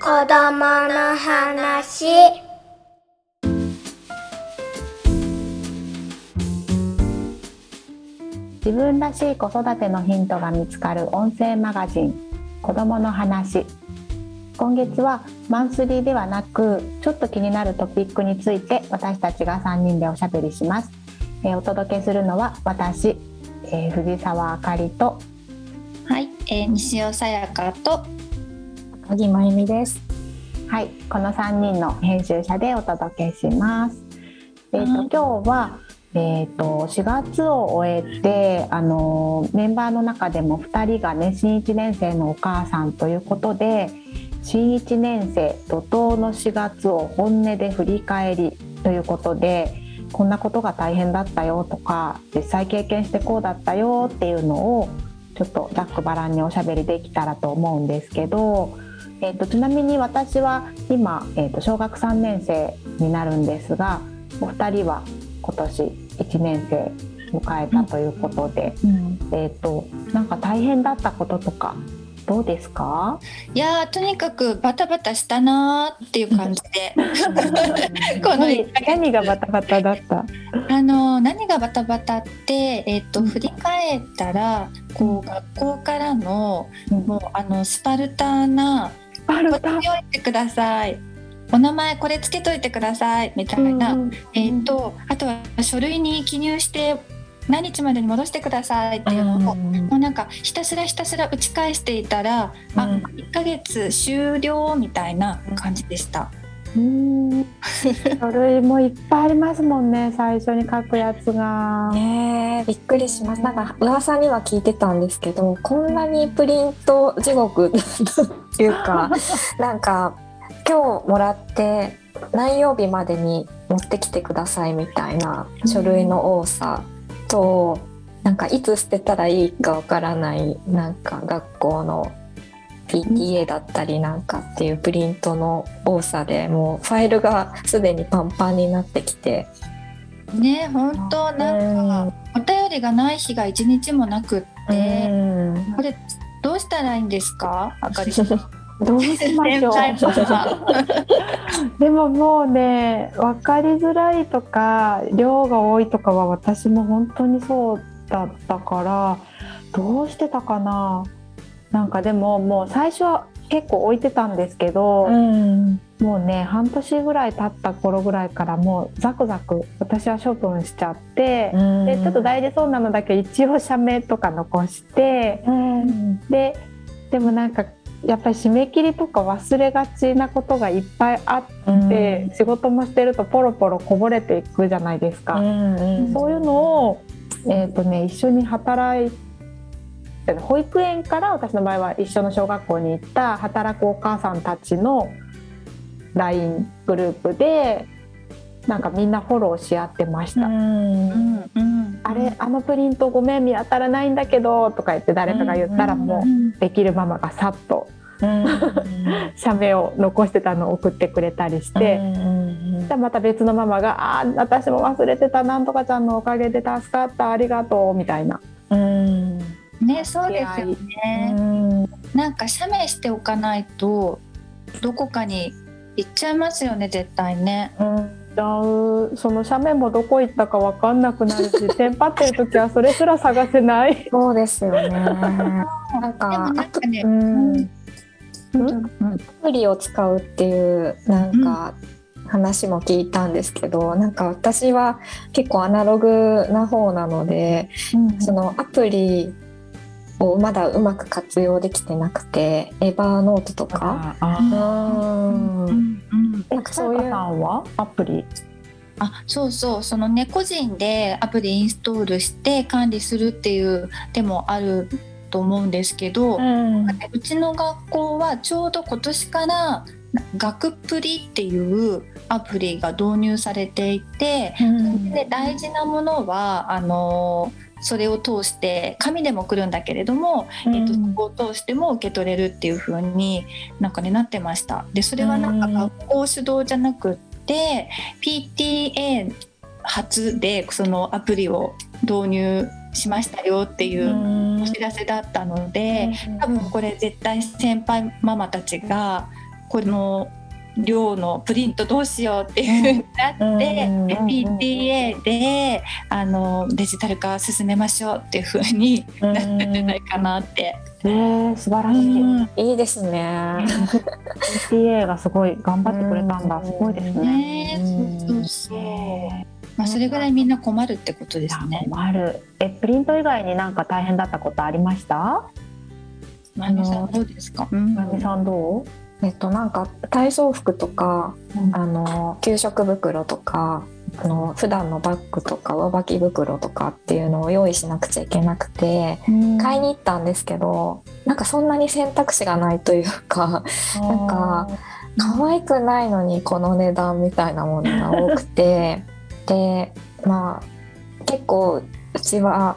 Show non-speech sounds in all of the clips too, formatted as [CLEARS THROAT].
子供の話。自分らしい子育てのヒントが見つかる音声マガジン子供の話。今月はマンスリーではなくちょっと気になるトピックについて私たちが3人でおしゃべりします、えーお届けするのは私、えー藤沢あかりと、えー、西尾さやかと。赤木真由美です。はいこの3人の編集者でお届けします。えーとはい今日はえー、と4月を終えて、あのメンバーの中でも2人がね新1年生のお母さんということで新1年生怒涛の4月を本音で振り返りということでこんなことが大変だったよとか実際経験してこうだったよっていうのをちょっとざっくばらんにおしゃべりできたらと思うんですけど、えー、とちなみに私は今、えー、と小学3年生になるんですがお二人は今年1年生迎えたということで、うん、えっ、となんか大変だったこととかどうですか？いやーとにかくバタバタしたなーっていう感じで。この何何がバタバタだった？あの何がバタバタって、えっと振り返ったらこう学校からのもうあのスパルタな「バルタ？これ読いてください」「お名前これつけといてください」みたいな、うんえっとあとは書類に記入して何日までに戻してくださいっていうのを、もうなんかひたすらひたすら打ち返していたら、あうん1ヶ月終了みたいな感じでした。うん書類もいっぱいありますもんね最初に書くやつが。ねえびっくりします。なんか噂には聞いてたんですけど、こんなにプリント地獄っていうか、[LAUGHS] なんか今日もらって何曜日までに持ってきてくださいみたいな書類の多さと、なんかいつ捨てたらいいかわからないなんか学校の PTA だったりなんかっていうプリントの多さでもうファイルがすでにパンパンになってきて。ね本当なんかお便りがない日が一日もなくって、うん。これどうしたらいいんですか？あかりさん。[LAUGHS] どうしましょう。[LAUGHS] でももうね分かりづらいとか量が多いとかは私も本当にそうだったからどうしてたかな。なんかでももう最初は結構置いてたんですけど、うん。もうね半年ぐらい経った頃ぐらいからもうザクザク私は処分しちゃって、でちょっと大事そうなのだけ一応社名とか残してうん。ででもなんかやっぱり締め切りとか忘れがちなことがいっぱいあって。で仕事もしてるとポロポロこぼれていくじゃないですか、うんそういうのを、えーとね、一緒に働いて保育園から私の場合は一緒の小学校に行った働くお母さんたちの LINE グループでなんかみんなフォローし合ってました。うんうんうんあれあのプリントごめん見当たらないんだけどとか言って誰かが言ったらもうできるママがさっと [LAUGHS] 写メを残してたのを送ってくれたりして、じゃあまた別のママが「あー私も忘れてたなんとかちゃんのおかげで助かったありがとう」みたいな。うんねそうですよね。なんか写メしておかないとどこかに行っちゃいますよね絶対ね。じゃあその斜面もどこ行ったか分かんなくなるし [LAUGHS] テンパってる時はそれすら探せない。そうですよね。[LAUGHS] なんでもかなんかね、うん。うん。アプリを使うっていうなんか話も聞いたんですけど、なんか私は結構アナログな方なので、そのアプリをまだうまく活用できてなくてエヴァーノートとか？あうん。うんうん。なんかそういうは？アプリ？あそうそう。そのね個人でアプリインストールして管理するっていう手もあると思うんですけど、うん。うちの学校はちょうど今年から学プリっていうアプリが導入されていて、で大事なものはあのそれを通して紙でも来るんだけれども、えっとそこを通しても受け取れるっていう風になんかねなってました。でそれはなんかうん。学校主導じゃなくって PTA 初でそのアプリを導入しましたよっていうお知らせだったので、多分これ絶対先輩ママたちがこの量のプリントどうしようっていうふうになって、PTA であのデジタル化進めましょうっていうふうになったんじゃないかなって。えー、素晴らしい、うん、いいですね。PTA がすごい頑張ってくれたんだ、すごいですね。ねそうそうまあ、それぐらいみんな困るってことですね。困る。え、プリント以外になんか大変だったことありました？まみさんどうですか？まみさんどう？えっとなんか体操服とか、うん、あの給食袋とかあの普段のバッグとか上履き袋とかっていうのを用意しなくちゃいけなくて、うん、買いに行ったんですけどなんかそんなに選択肢がないというかなんか可愛くないのにこの値段みたいなものが多くてでまあ結構うちは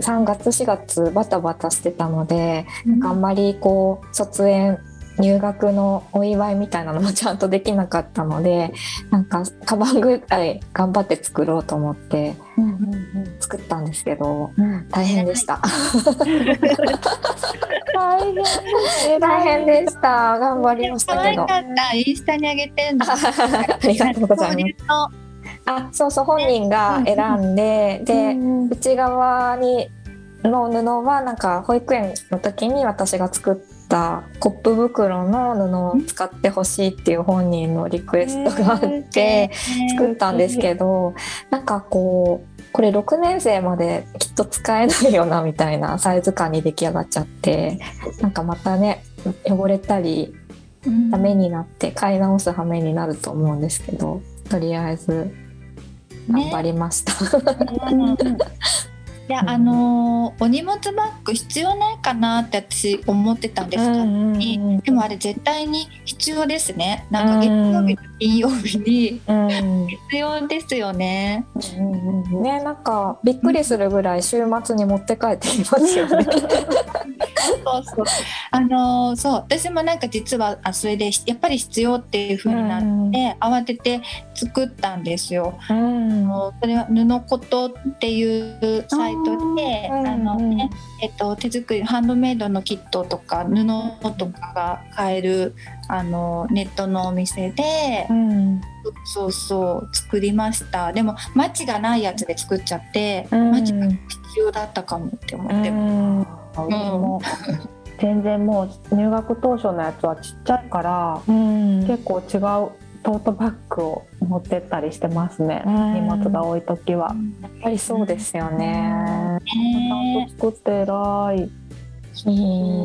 3月4月バタバタしてたので、うん、あんまりこう卒園入学のお祝いみたいなのもちゃんとできなかったのでなんかカバンぐらい頑張って作ろうと思って作ったんですけど、うん、大変でした。大変大変でした。頑張りましたけど。インスタに上げてんの。[LAUGHS] ありがとうございます。あ、そうそう本人が選んで、で、内側にの布はなんか保育園の時に私が作ったコップ袋の布を使ってほしいっていう本人のリクエストがあって作ったんですけどなんかこうこれ6年生まできっと使えないよなみたいなサイズ感に出来上がっちゃってなんかまたね汚れたりダメになって買い直す羽目になると思うんですけどとりあえず頑張りました。ね [LAUGHS] いや、あのー、お荷物バッグ必要ないかなって私思ってたんですけど、うんうん、でもあれ絶対に必要ですね。なんか月曜日と金曜日に、うん、必要ですよね、うんうん、ねなんかびっくりするぐらい週末に持って帰っていますよね。そうそう。あのー、そう。私もなんか実はあそれでやっぱり必要っていう風になって、うん、慌てて作ったんですよ、うん、それは布ことっていうサイトで、あのねえっと、手作りハンドメイドのキットとか布とかが買えるあのネットのお店で、うん、そうそう作りました。でもマッチがないやつで作っちゃって、うん、マッチが必要だったかもって思ってます。も全然もう入学当初のやつはちっちゃいから、結構違うトートバッグを持ってったりしてますね、荷物が多い時は、やっぱりそうですよね、ちゃんと作って偉い、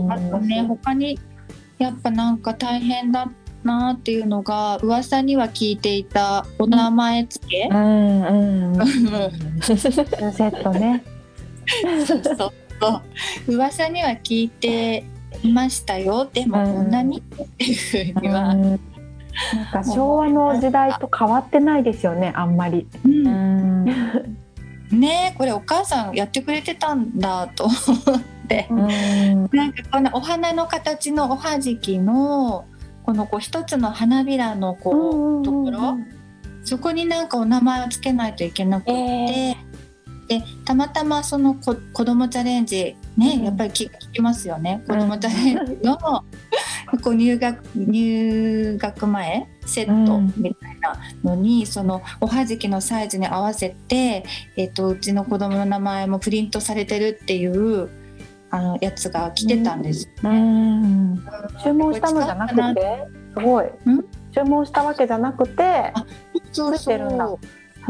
あとね他にやっぱなんか大変だなっていうのが噂には聞いていたお名前付け、うんうん、セットねそうそう噂には聞いていましたよでもこん。なにっていうふうには、うんなんか昭和の時代と変わってないですよねあんまり。うん、ねこれお母さんやってくれてたんだと思って、うん、なんかこのお花の形のおはじきのこのこう一つの花びらのこうところ、そこになんかお名前を付けないといけなくて、えー、でたまたまそのこ子どもチャレンジね、うん、やっぱり聞きますよね。子どもチャレンジの [LAUGHS] こう入学入学前セットみたいなのに、うん、そのおはじきのサイズに合わせて、えーと、うちの子供の名前もプリントされてるっていうあのやつが来てたんです。ね。うん、注文したのじゃなくてすごい。注文したわけじゃなくてあそうそう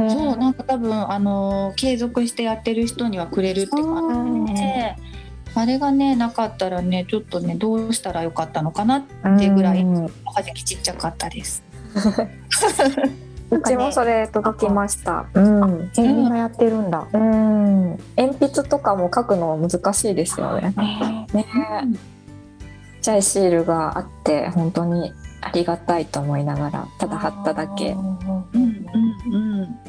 そう。なんか多分あの継続してやってる人にはくれるって感じで。あれがねなかったらねちょっとねどうしたらよかったのかなっていうぐらいおはじきちっちゃかったです。[LAUGHS] うちもそれ届きました。うん。みんなやってるんだ。うん。鉛筆とかも書くの難しいですよね。ね。ちっちゃいシールがあって本当にありがたいと思いながらただ貼っただけ。うんうんうん。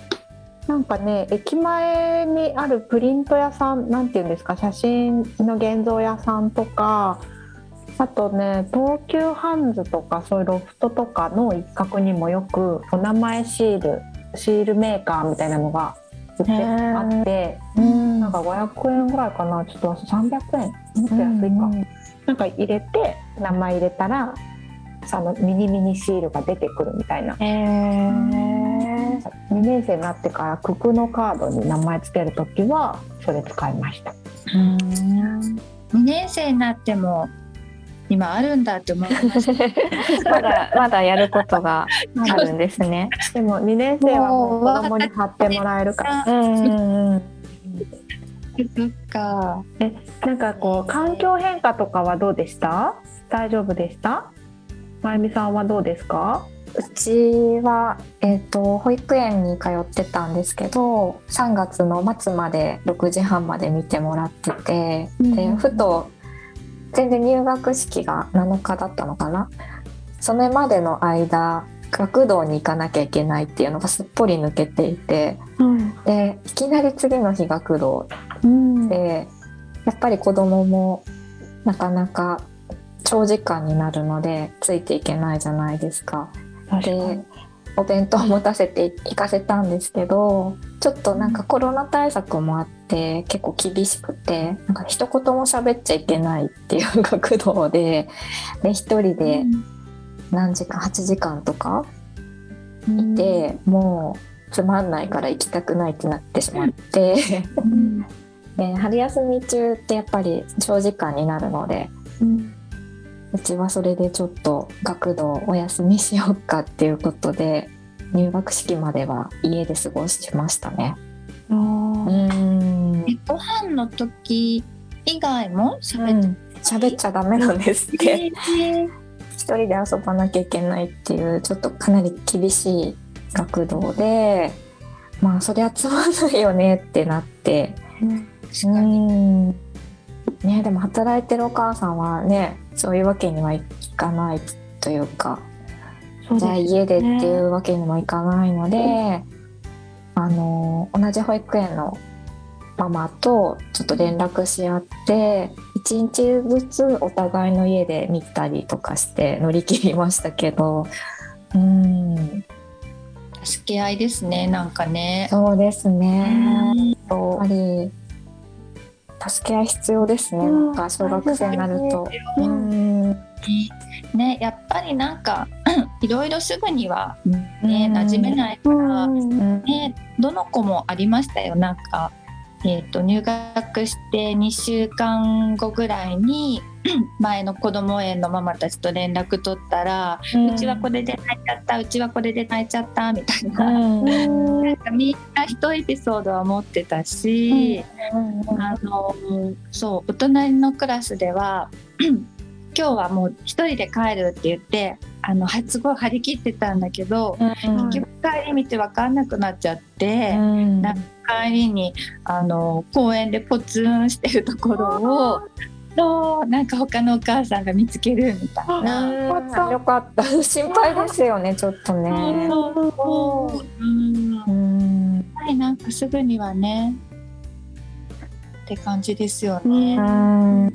なんかね駅前にあるプリント屋さんなんていうんですか写真の現像屋さんとかあとね東急ハンズとかそういうロフトとかの一角にもよくお名前シールシールメーカーみたいなのが売ってあって、うん。なんか500円ぐらいかなちょっと300円。もっと安いか、なんか入れて名前入れたらそのミニミニシールが出てくるみたいな。へえ2年生になってからククのカードに名前つける時はそれ使いました2年生になっても今あるんだって思いました。[LAUGHS] まだまだやることがあるんですね。でも2年生はもう子供に貼ってもらえるからうん。そっか。なんかこう環境変化とかはどうでした？大丈夫でした？まゆみさんはどうですか？うちは、えー、と保育園に通ってたんですけど3月の末まで6時半まで見てもらってて、でふと全然入学式が7日だったのかな。それまでの間学童に行かなきゃいけないっていうのがすっぽり抜けていてでいきなり次の日学童うん。でやっぱり子供もなかなか長時間になるのでついていけないじゃないですか。でお弁当持たせて行かせたんですけどちょっとなんかコロナ対策もあって結構厳しくてなんか一言も喋っちゃいけないっていう学童でで一人で何時間8時間とかいて、もうつまんないから行きたくないってなってしまって。で春休み中ってやっぱり長時間になるので、うちはそれでちょっと学童お休みしようかっていうことで入学式までは家で過ごしましたね。うん。えご飯の時以外も喋って喋っちゃダメなんですって。えー一人で遊ばなきゃいけないっていうちょっとかなり厳しい学童でまあそりゃつまんないよねってなって。うん。ねでも働いてるお母さんはねそういうわけにはいかないというかじゃあ家でっていうわけにもいかないので、あの同じ保育園のママとちょっと連絡し合って一日ずつお互いの家で見たりとかして乗り切りましたけどうん助け合いですねなんかね。そうですね。うんやっぱり助け合い必要ですね。うんなんか小学生になると。ううんんねやっぱりなんか [CLEARS THROAT] いろいろすぐにはねうん。馴染めないから、うん。ねどの子もありましたよ。なんか、えー、と入学して2週間後ぐらいに [CLEARS THROAT] 前の子ども園のママたちと連絡取ったら、うちはこれで泣いちゃったうちはこれで泣いちゃったみたいな,、うん。なんかみんな一エピソードは持ってたし、あのそうお隣のクラスでは [CLEARS THROAT] 今日はもう一人で帰るって言ってあのはすごい張り切ってたんだけど、うん結局帰り道分かんなくなっちゃって。うんなん帰りにあの公園でポツンしてるところをそうなんか他のお母さんが見つけるみたいな。うんよかった。心配ですよね、ちょっとね。そうそううんやっうん。ぱりなんかすぐにはねって感じですようね。ん。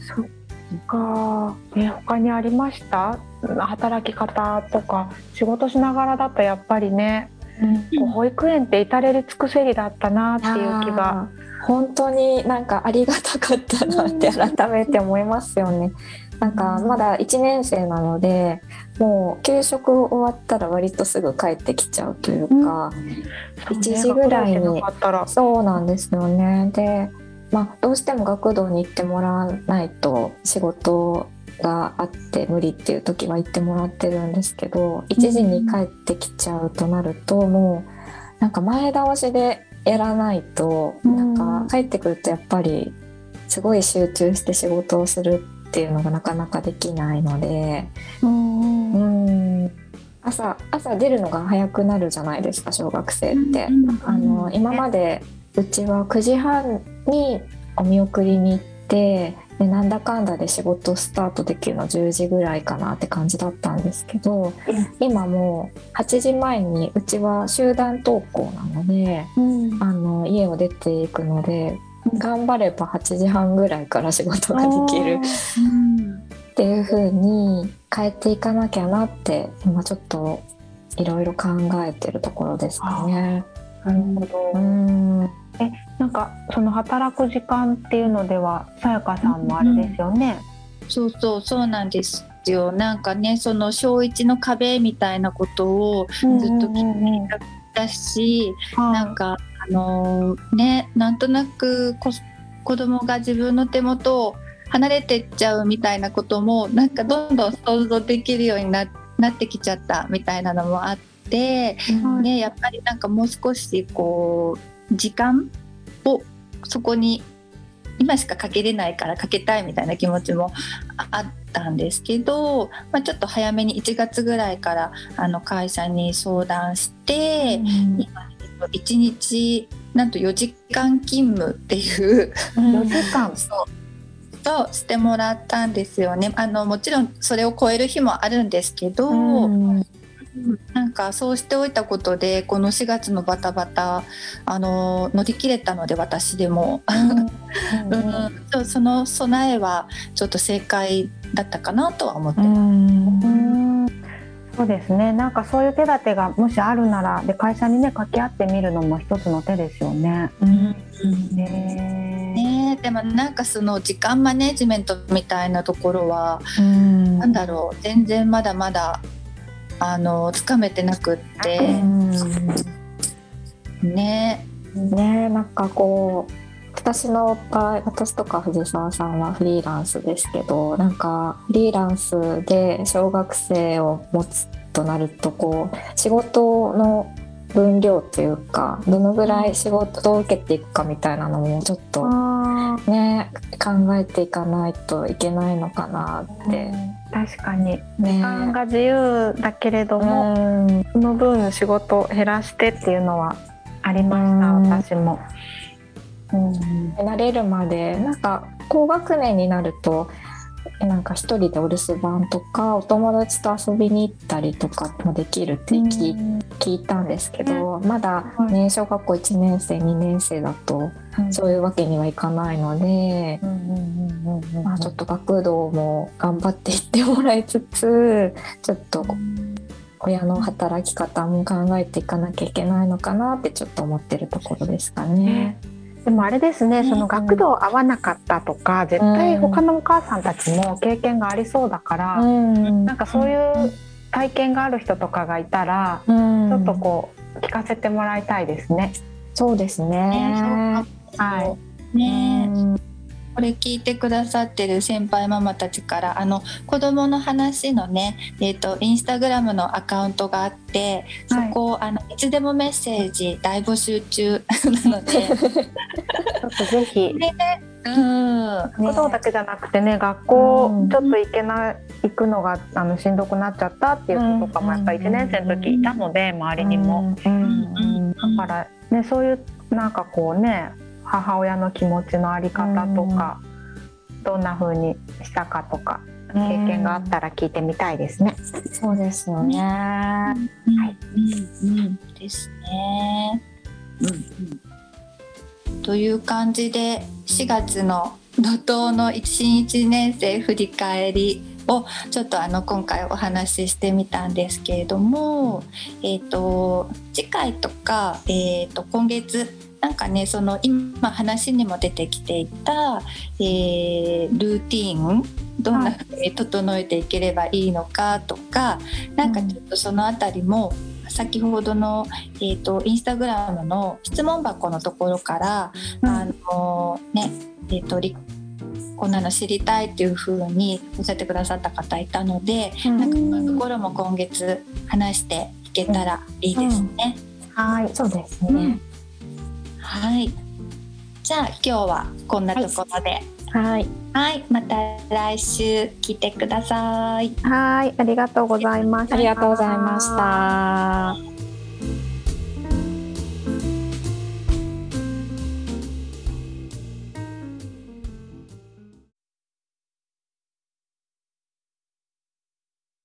そっか、ね、他にありました？働き方とか仕事しながらだとやっぱりね、こう保育園って至れり尽くせりだったなっていう気が。本当になんかありがたかったなって改めて思いますよね。なんかまだ1年生なのでもう給食終わったら割とすぐ帰ってきちゃうというか、そうね。1時ぐらいにそうなんですよね。で、まあ、どうしても学童に行ってもらわないと仕事があって無理っていう時は行ってもらってるんですけど1時に帰ってきちゃうとなるともうなんか前倒しでやらないとうんなんか帰ってくるとやっぱりすごい集中して仕事をするっていうのがなかなかできないので。うん朝朝出るのが早くなるじゃないですか小学生って。あの今までうちは9時半にお見送りに行ってでなんだかんだで仕事スタートできるの10時ぐらいかなって感じだったんですけど、今もう8時前にうちは集団登校なのであの家を出ていくので頑張れば8時半ぐらいから仕事ができるっていう風に変えていかなきゃなって今ちょっといろいろ考えてるところですかね。なるほど。うんなんかその働く時間っていうのではさやかさんもあれですよね。そうそうそうなんですよ。なんかねその小一の壁みたいなことをずっと聞いてたし、なんかあのーねなんとなくこ子供が自分の手元を離れてっちゃうみたいなこともなんかどんどん想像できるようにななってきちゃったみたいなのもあって、ね、やっぱりなんかもう少しこう時間をそこに今しかかけれないからかけたいみたいな気持ちもああったんですけど、まあ、ちょっと早めに1月ぐらいからあの会社に相談して、今1日なんと4時間勤務っていう4時間。そうとしてもらったんですよね。あのもちろんそれを超える日もあるんですけど、なんかそうしておいたことでこの4月のバタバタあの乗り切れたので私でも、うん。そうその備えはちょっと正解だったかなとは思って。ます。うん。そうですね。なんかそういう手立てがもしあるならで会社にね掛け合ってみるのも一つの手ですよね。ねねでもなんかその時間マネジメントみたいなところは、なんだろう。全然まだまだあのつかめてなくって、ね。ねなんかこう私の場合私とか藤沢さんはフリーランスですけどなんかフリーランスで小学生を持つとなるとこう仕事の分量というかどのぐらい仕事を受けていくかみたいなのもちょっとあね考えていかないといけないのかなって。確かに。ね。時間が自由だけれども、うん。その分仕事を減らしてっていうのはありました、うん。私も。慣れるまでなんか高学年になるとなんか一人でお留守番とかお友達と遊びに行ったりとかもできるって聞い,、聞いたんですけどまだね小学校1年生2年生だとそういうわけにはいかないので、まあ、ちょっと学童も頑張っていってもらいつつちょっと親の働き方も考えていかなきゃいけないのかなってちょっと思ってるところですかね。でもあれですね、その学童合わなかったとか、絶対他のお母さんたちも経験がありそうだから、うん。なんかそういう体験がある人とかがいたら、うん。ちょっとこう聞かせてもらいたいですね。そうですね。はい。ねうんこれ聞いてくださってる先輩ママたちからあの子供の話のね、えー、とインスタグラムのアカウントがあってそこ、あのいつでもメッセージ大募集中なので、[LAUGHS] ちょっとぜひ。[LAUGHS] うん、学童だけじゃなくてね、学校うん。ちょっと行けない、行くのがあのしんどくなっちゃったっていう子とかもやっぱり1年生の時いたので、周りにも。うん。だからね、そういうなんかこうね、母親の気持ちのあり方とか、どんな風にしたかとか、経験があったら聞いてみたいですね。そうですよね。はい、うんうん、ですね。うんうん、という感じで4月の怒涛の1、1年生振り返りをちょっとあの今回お話ししてみたんですけれども、えー、と次回とか、えー、と今月なんかねその今話にも出てきていた、えールーティーンどんな風に整えていければいいのかとか、なんかちょっとそのあたりも先ほどの、えー、とインスタグラムの質問箱のところから、あのねえー、とりこんなの知りたいっていう風におっしゃってくださった方いたので、なんかそういうところも今月話していけたらいいですね。はい。そうですね。はい。じゃあ今日はこんなところで、はい。はい、また来週聞いてください。はい、ありがとうございました。ありがとうございました。